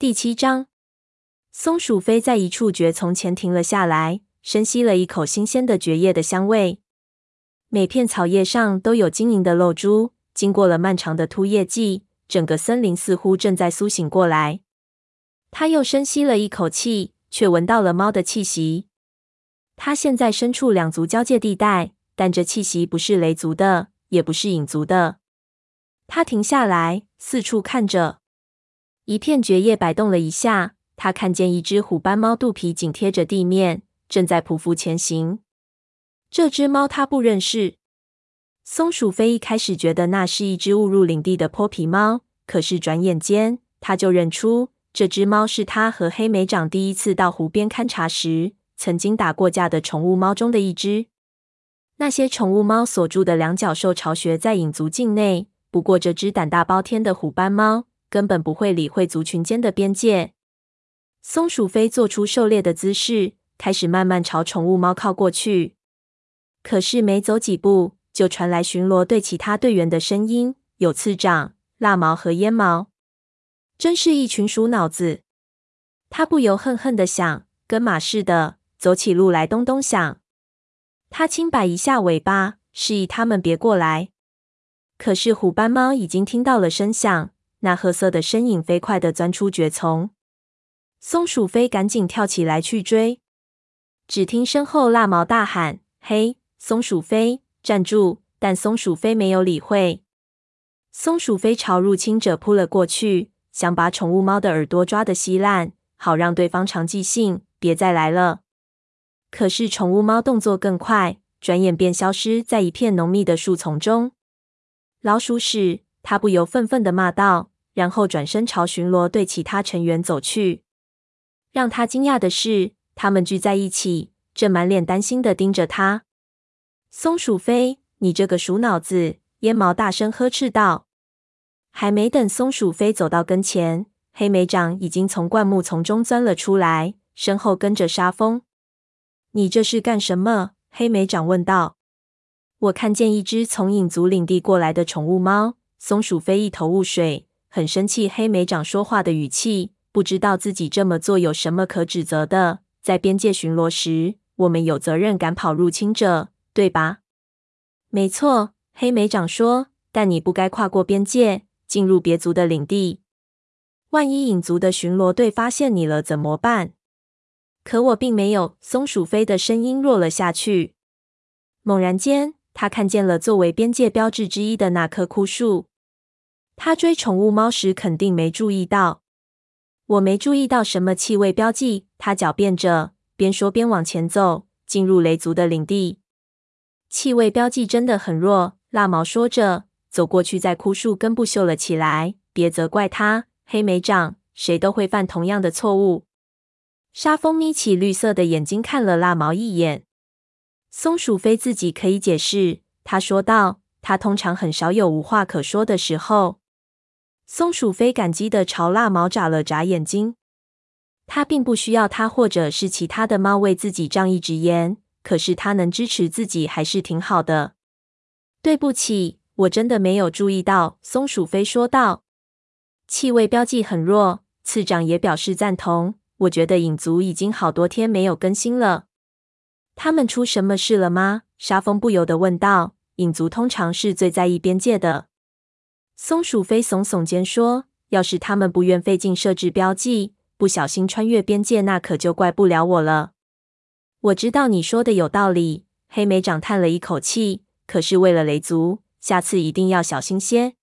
第七章，松鼠飞在一处蕨丛前停了下来，深吸了一口新鲜的蕨叶的香味。每片草叶上都有晶莹的露珠。经过了漫长的秃叶季，整个森林似乎正在苏醒过来。他又深吸了一口气，却闻到了猫的气息。他现在身处两族交界地带，但这气息不是雷族的，也不是影族的。他停下来，四处看着。一片蕨叶摆动了一下，他看见一只虎斑猫，肚皮紧贴着地面，正在匍匐前行。这只猫他不认识。松鼠飞一开始觉得那是一只误入领地的泼皮猫，可是转眼间他就认出这只猫是他和黑莓长第一次到湖边勘察时曾经打过架的宠物猫中的一只。那些宠物猫所住的两角兽巢穴在影族境内，不过这只胆大包天的虎斑猫根本不会理会族群间的边界。松鼠飞做出狩猎的姿势，开始慢慢朝宠物猫靠过去，可是没走几步。就传来巡逻队其他队员的声音，有次长、蜡毛和烟毛，真是一群鼠脑子。他不由恨恨的想，跟马似的，走起路来咚咚响。他轻摆一下尾巴，示意他们别过来。可是虎斑猫已经听到了声响，那褐色的身影飞快地钻出蕨丛。松鼠飞赶紧跳起来去追，只听身后蜡毛大喊：“嘿，松鼠飞！”站住！但松鼠飞没有理会。松鼠飞朝入侵者扑了过去，想把宠物猫的耳朵抓得稀烂，好让对方长记性，别再来了。可是宠物猫动作更快，转眼便消失在一片浓密的树丛中。老鼠屎！他不由愤愤地骂道，然后转身朝巡逻队其他成员走去。让他惊讶的是，他们聚在一起，正满脸担心地盯着他。松鼠飞，你这个鼠脑子！烟毛大声呵斥道。还没等松鼠飞走到跟前，黑莓长已经从灌木丛中钻了出来，身后跟着沙风。你这是干什么？黑莓长问道。我看见一只从影族领地过来的宠物猫。松鼠飞一头雾水，很生气黑莓长说话的语气，不知道自己这么做有什么可指责的。在边界巡逻时，我们有责任赶跑入侵者。对吧？没错，黑莓长说。但你不该跨过边界，进入别族的领地。万一影族的巡逻队发现你了，怎么办？可我并没有。松鼠飞的声音弱了下去。猛然间，他看见了作为边界标志之一的那棵枯树。他追宠物猫时肯定没注意到。我没注意到什么气味标记。他狡辩着，边说边往前走，进入雷族的领地。气味标记真的很弱，蜡毛说着，走过去，在枯树根部嗅了起来。别责怪他，黑莓长，谁都会犯同样的错误。沙风眯起绿色的眼睛看了蜡毛一眼。松鼠飞自己可以解释，他说道。他通常很少有无话可说的时候。松鼠飞感激的朝蜡毛眨了眨眼睛。他并不需要他或者是其他的猫为自己仗义直言。可是他能支持自己还是挺好的。对不起，我真的没有注意到。”松鼠飞说道。“气味标记很弱。”次长也表示赞同。“我觉得影族已经好多天没有更新了。他们出什么事了吗？”沙风不由得问道。“影族通常是最在意边界的。”松鼠飞耸耸肩说：“要是他们不愿费劲设置标记，不小心穿越边界，那可就怪不了我了。”我知道你说的有道理，黑莓长叹了一口气。可是为了雷族，下次一定要小心些。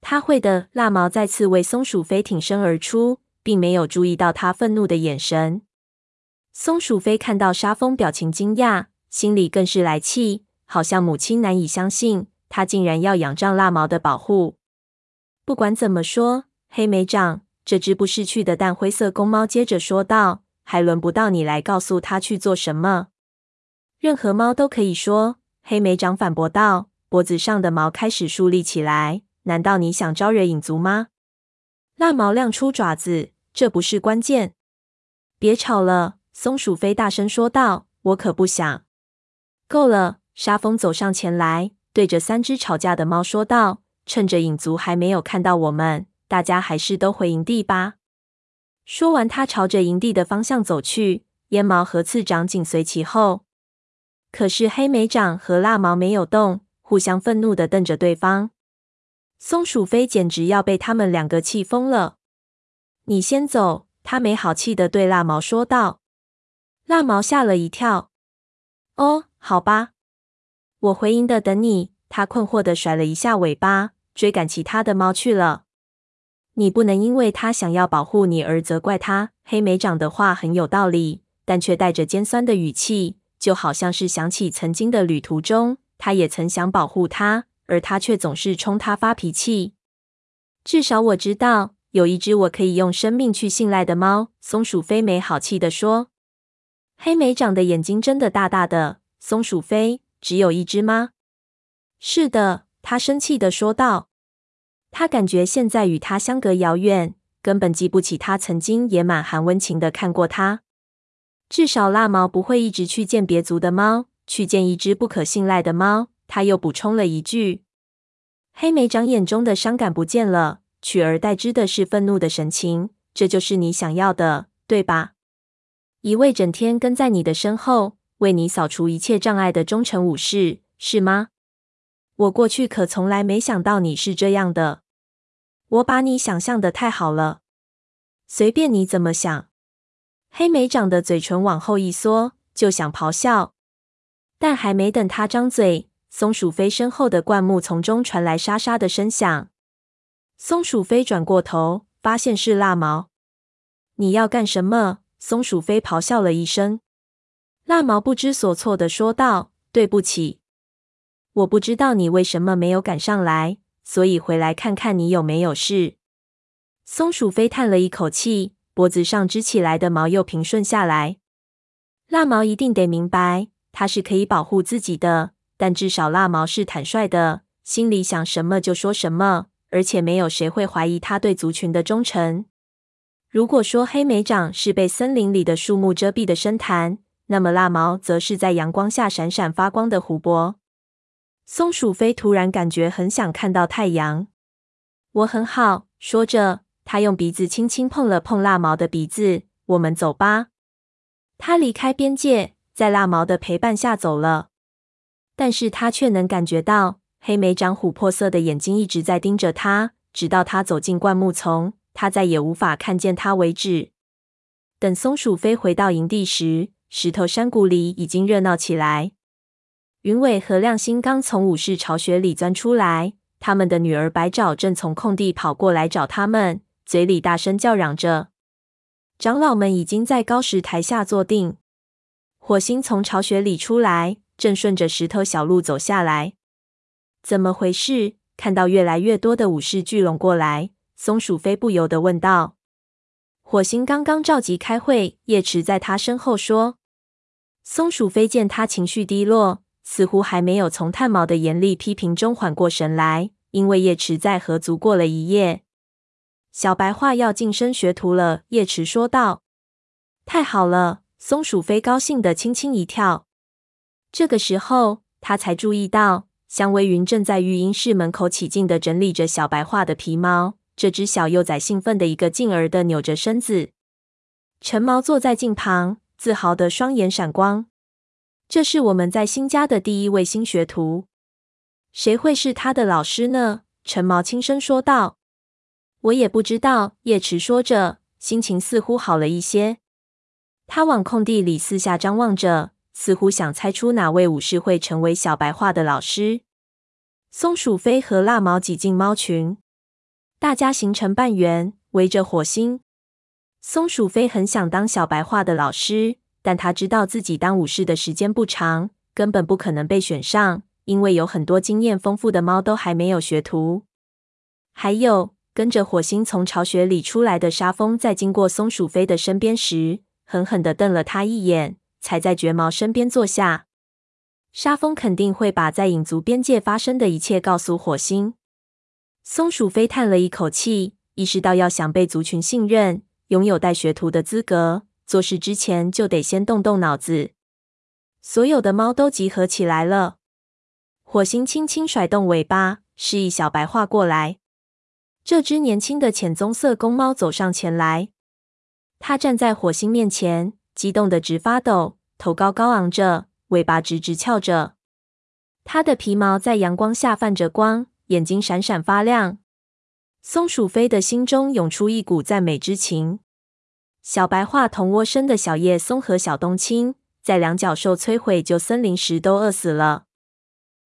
他会的。蜡毛再次为松鼠飞挺身而出，并没有注意到他愤怒的眼神。松鼠飞看到沙风表情惊讶，心里更是来气，好像母亲难以相信他竟然要仰仗蜡毛的保护。不管怎么说，黑莓长，这只不识趣的淡灰色公猫接着说道。还轮不到你来告诉他去做什么。任何猫都可以说。黑莓长反驳道，脖子上的毛开始竖立起来。难道你想招惹影族吗？蜡毛亮出爪子，这不是关键。别吵了，松鼠飞大声说道。我可不想。够了。沙风走上前来，对着三只吵架的猫说道：“趁着影族还没有看到我们，大家还是都回营地吧。”说完，他朝着营地的方向走去，烟毛和次长紧随其后。可是黑莓长和蜡毛没有动，互相愤怒的瞪着对方。松鼠飞简直要被他们两个气疯了。你先走，他没好气的对蜡毛说道。蜡毛吓了一跳。哦，好吧，我回营的等你。他困惑地甩了一下尾巴，追赶其他的猫去了。你不能因为他想要保护你而责怪他。黑莓长的话很有道理，但却带着尖酸的语气，就好像是想起曾经的旅途中，他也曾想保护他，而他却总是冲他发脾气。至少我知道有一只我可以用生命去信赖的猫。松鼠飞没好气地说。黑莓长的眼睛睁得大大的。松鼠飞，只有一只吗？是的，他生气的说道。他感觉现在与他相隔遥远，根本记不起他曾经也满含温情的看过他。至少蜡毛不会一直去见别族的猫，去见一只不可信赖的猫。他又补充了一句。黑莓长眼中的伤感不见了，取而代之的是愤怒的神情。这就是你想要的，对吧？一位整天跟在你的身后，为你扫除一切障碍的忠诚武士，是吗？我过去可从来没想到你是这样的。我把你想象的太好了。随便你怎么想。黑莓长的嘴唇往后一缩，就想咆哮，但还没等他张嘴，松鼠飞身后的灌木丛中传来沙沙的声响。松鼠飞转过头，发现是蜡毛。你要干什么？松鼠飞咆哮了一声。蜡毛不知所措地说道：“对不起。”我不知道你为什么没有赶上来，所以回来看看你有没有事。松鼠飞叹了一口气，脖子上支起来的毛又平顺下来。蜡毛一定得明白，它是可以保护自己的，但至少蜡毛是坦率的，心里想什么就说什么，而且没有谁会怀疑他对族群的忠诚。如果说黑莓长是被森林里的树木遮蔽的深潭，那么蜡毛则是在阳光下闪闪发光的湖泊。松鼠飞突然感觉很想看到太阳。我很好，说着，他用鼻子轻轻碰了碰蜡毛的鼻子。我们走吧。他离开边界，在蜡毛的陪伴下走了。但是他却能感觉到黑莓长琥珀色的眼睛一直在盯着他，直到他走进灌木丛，他再也无法看见他为止。等松鼠飞回到营地时，石头山谷里已经热闹起来。云尾和亮星刚从武士巢穴里钻出来，他们的女儿白爪正从空地跑过来找他们，嘴里大声叫嚷着。长老们已经在高石台下坐定。火星从巢穴里出来，正顺着石头小路走下来。怎么回事？看到越来越多的武士聚拢过来，松鼠飞不由得问道。火星刚刚召集开会，叶池在他身后说。松鼠飞见他情绪低落。似乎还没有从炭毛的严厉批评中缓过神来，因为叶池在河族过了一夜。小白樺要晋升学徒了，叶池说道。太好了，松鼠飞高兴的轻轻一跳。这个时候，他才注意到香微云正在育婴室门口起劲地整理着小白樺的皮毛。这只小幼崽兴奋的一个劲儿地扭着身子。陈毛坐在近旁，自豪的双眼闪光。这是我们在新家的第一位新学徒，谁会是他的老师呢？陈毛轻声说道。我也不知道。叶池说着，心情似乎好了一些。他往空地里四下张望着，似乎想猜出哪位武士会成为小白樺的老师。松鼠飞和辣毛挤进猫群，大家形成半圆，围着火星。松鼠飞很想当小白樺的老师。但他知道自己当武士的时间不长，根本不可能被选上，因为有很多经验丰富的猫都还没有学徒。还有跟着火星从巢穴里出来的沙蜂，在经过松鼠飞的身边时，狠狠地瞪了他一眼，才在绝毛身边坐下。沙蜂肯定会把在影族边界发生的一切告诉火星。松鼠飞叹了一口气，意识到要想被族群信任，拥有带学徒的资格。做事之前就得先动动脑子。所有的猫都集合起来了。火星轻轻甩动尾巴，示意小白樺过来。这只年轻的浅棕色公猫走上前来。它站在火星面前，激动的直发抖，头高高昂着，尾巴直直翘着。它的皮毛在阳光下泛着光，眼睛闪闪发亮。松鼠飞的心中涌出一股赞美之情。小白樺同窝生的小叶松和小冬青，在两脚兽摧毁旧森林时都饿死了。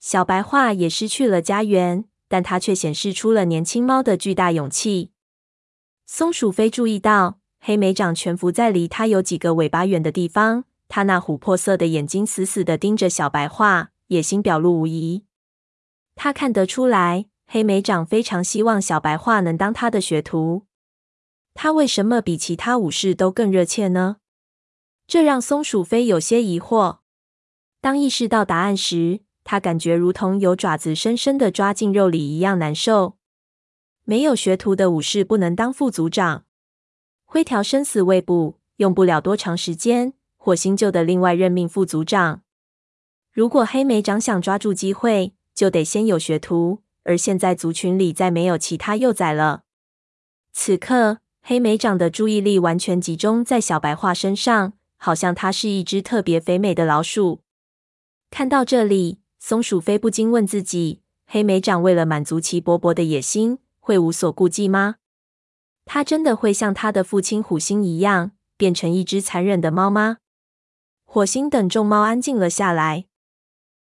小白樺也失去了家园，但它却显示出了年轻猫的巨大勇气。松鼠飞注意到，黑莓长蜷伏在离它有几个尾巴远的地方，它那琥珀色的眼睛死死地盯着小白樺，野心表露无遗。他看得出来，黑莓长非常希望小白话能当他的学徒。他为什么比其他武士都更热切呢？这让松鼠飞有些疑惑。当意识到答案时，他感觉如同有爪子深深地抓进肉里一样难受。没有学徒的武士不能当副组长。灰条生死未卜，用不了多长时间，火星就得另外任命副组长。如果黑莓长想抓住机会，就得先有学徒，而现在族群里再没有其他幼崽了。此刻，黑莓长的注意力完全集中在小白樺身上，好像它是一只特别肥美的老鼠。看到这里，松鼠飞不禁问自己：黑莓长为了满足其勃勃的野心，会无所顾忌吗？他真的会像他的父亲虎星一样，变成一只残忍的猫吗？火星等众猫安静了下来。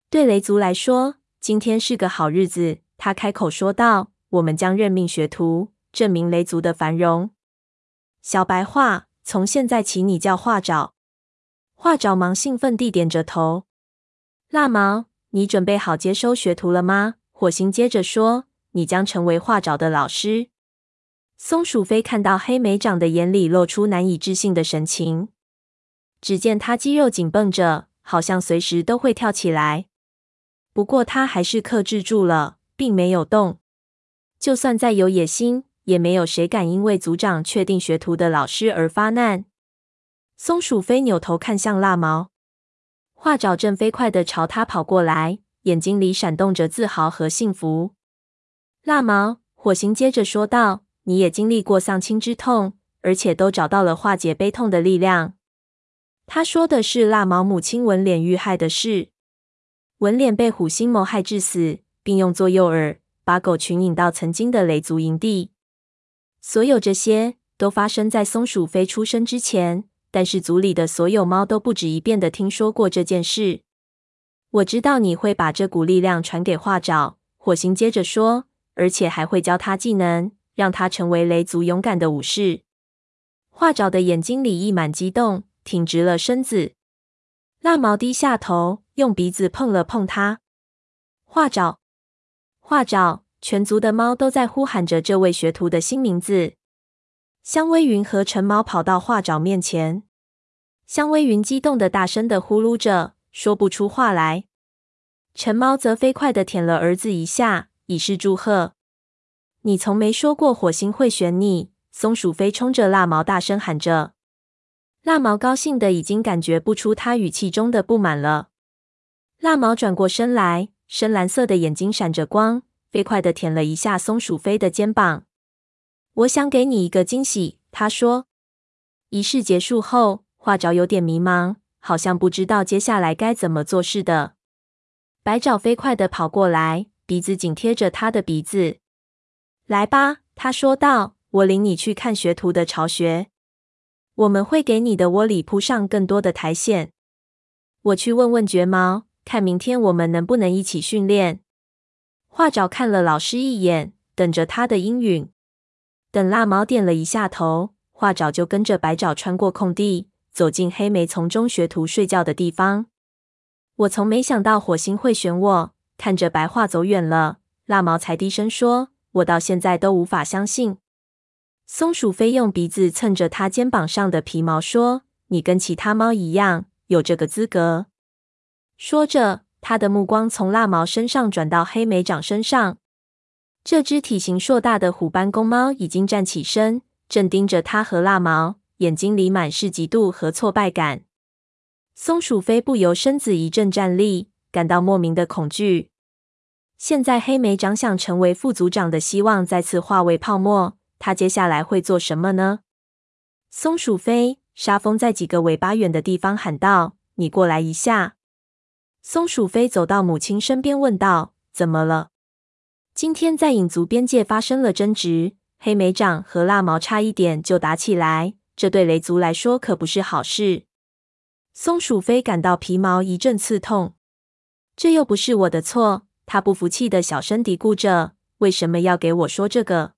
对雷族来说，今天是个好日子。他开口说道：“我们将任命学徒，证明雷族的繁荣。”小白话，从现在起你叫画爪。画爪忙兴奋地点着头。蜡毛，你准备好接收学徒了吗？火星接着说：“你将成为画爪的老师。”松鼠飞看到黑莓长的眼里露出难以置信的神情，只见他肌肉紧绷着，好像随时都会跳起来。不过他还是克制住了，并没有动。就算再有野心，也没有谁敢因为族长确定学徒的老师而发难。松鼠飞扭头看向蜡毛，画爪正飞快地朝他跑过来，眼睛里闪动着自豪和幸福。蜡毛，火星接着说道：“你也经历过丧亲之痛，而且都找到了化解悲痛的力量。”他说的是蜡毛母亲纹脸遇害的事。纹脸被虎星谋害致死，并用作诱饵，把狗群引到曾经的雷族营地。所有这些都发生在松鼠飞出生之前，但是族里的所有猫都不止一遍的听说过这件事。我知道你会把这股力量传给画爪，火星接着说，而且还会教他技能，让他成为雷族勇敢的武士。画爪的眼睛里溢满激动，挺直了身子。蜡毛低下头，用鼻子碰了碰它。画爪，画爪。全族的猫都在呼喊着这位学徒的新名字。香微云和陈毛跑到画爪面前，香微云激动的大声的呼噜着，说不出话来。陈猫则飞快的舔了儿子一下，以示祝贺。你从没说过火星会选你，松鼠飞冲着蜡毛大声喊着。蜡毛高兴的已经感觉不出他语气中的不满了。蜡毛转过身来，深蓝色的眼睛闪着光。飞快的舔了一下松鼠飞的肩膀。我想给你一个惊喜，他说。仪式结束后，画爪有点迷茫，好像不知道接下来该怎么做似的。白爪飞快的跑过来，鼻子紧贴着他的鼻子。来吧，他说道，我领你去看学徒的巢穴。我们会给你的窝里铺上更多的苔藓。我去问问绝毛，看明天我们能不能一起训练。画爪看了老师一眼，等着他的应允。等蜡毛点了一下头，画爪就跟着白爪穿过空地，走进黑莓丛中学徒睡觉的地方。我从没想到火星会选我。看着白樺走远了，蜡毛才低声说：“我到现在都无法相信。”松鼠飞用鼻子蹭着他肩膀上的皮毛说：“你跟其他猫一样，有这个资格。”说着。他的目光从蜡毛身上转到黑莓长身上。这只体型硕大的虎斑公猫已经站起身，正盯着他和蜡毛，眼睛里满是嫉妒和挫败感。松鼠飞不由身子一阵战栗，感到莫名的恐惧。现在黑莓长想成为副组长的希望再次化为泡沫，他接下来会做什么呢？松鼠飞，沙风在几个尾巴远的地方喊道：“你过来一下。”松鼠飞走到母亲身边，问道：“怎么了？”今天在影族边界发生了争执，黑莓掌和蜡毛差一点就打起来，这对雷族来说可不是好事。松鼠飞感到皮毛一阵刺痛。这又不是我的错，他不服气的小声嘀咕着：“为什么要给我说这个？”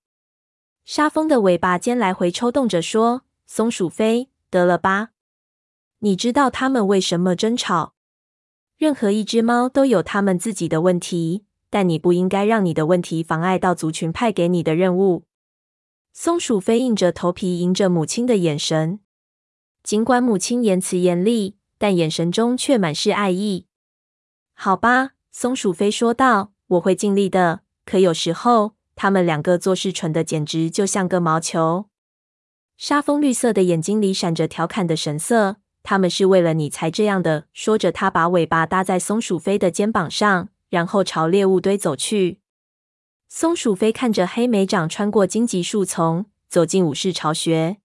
沙风的尾巴尖来回抽动着说：“松鼠飞，得了吧？你知道他们为什么争吵？任何一只猫都有他们自己的问题。”但你不应该让你的问题妨碍到族群派给你的任务。松鼠飞硬着头皮迎着母亲的眼神，尽管母亲言辞严厉，但眼神中却满是爱意。好吧，松鼠飞说道：“我会尽力的。可有时候，他们两个做事蠢的简直就像个毛球。”沙风绿色的眼睛里闪着调侃的神色。他们是为了你才这样的。说着，他把尾巴搭在松鼠飞的肩膀上。然后朝猎物堆走去。松鼠飞看着黑莓长穿过荆棘树丛，走进武士巢穴。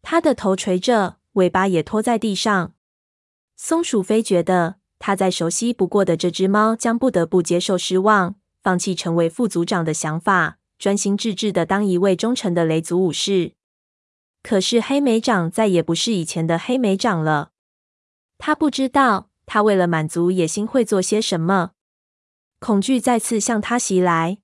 他的头垂着，尾巴也拖在地上。松鼠飞觉得，他再熟悉不过的这只猫将不得不接受失望，放弃成为副组长的想法，专心致志的当一位忠诚的雷族武士。可是黑莓长再也不是以前的黑莓长了。他不知道，他为了满足野心会做些什么。恐惧再次向他袭来。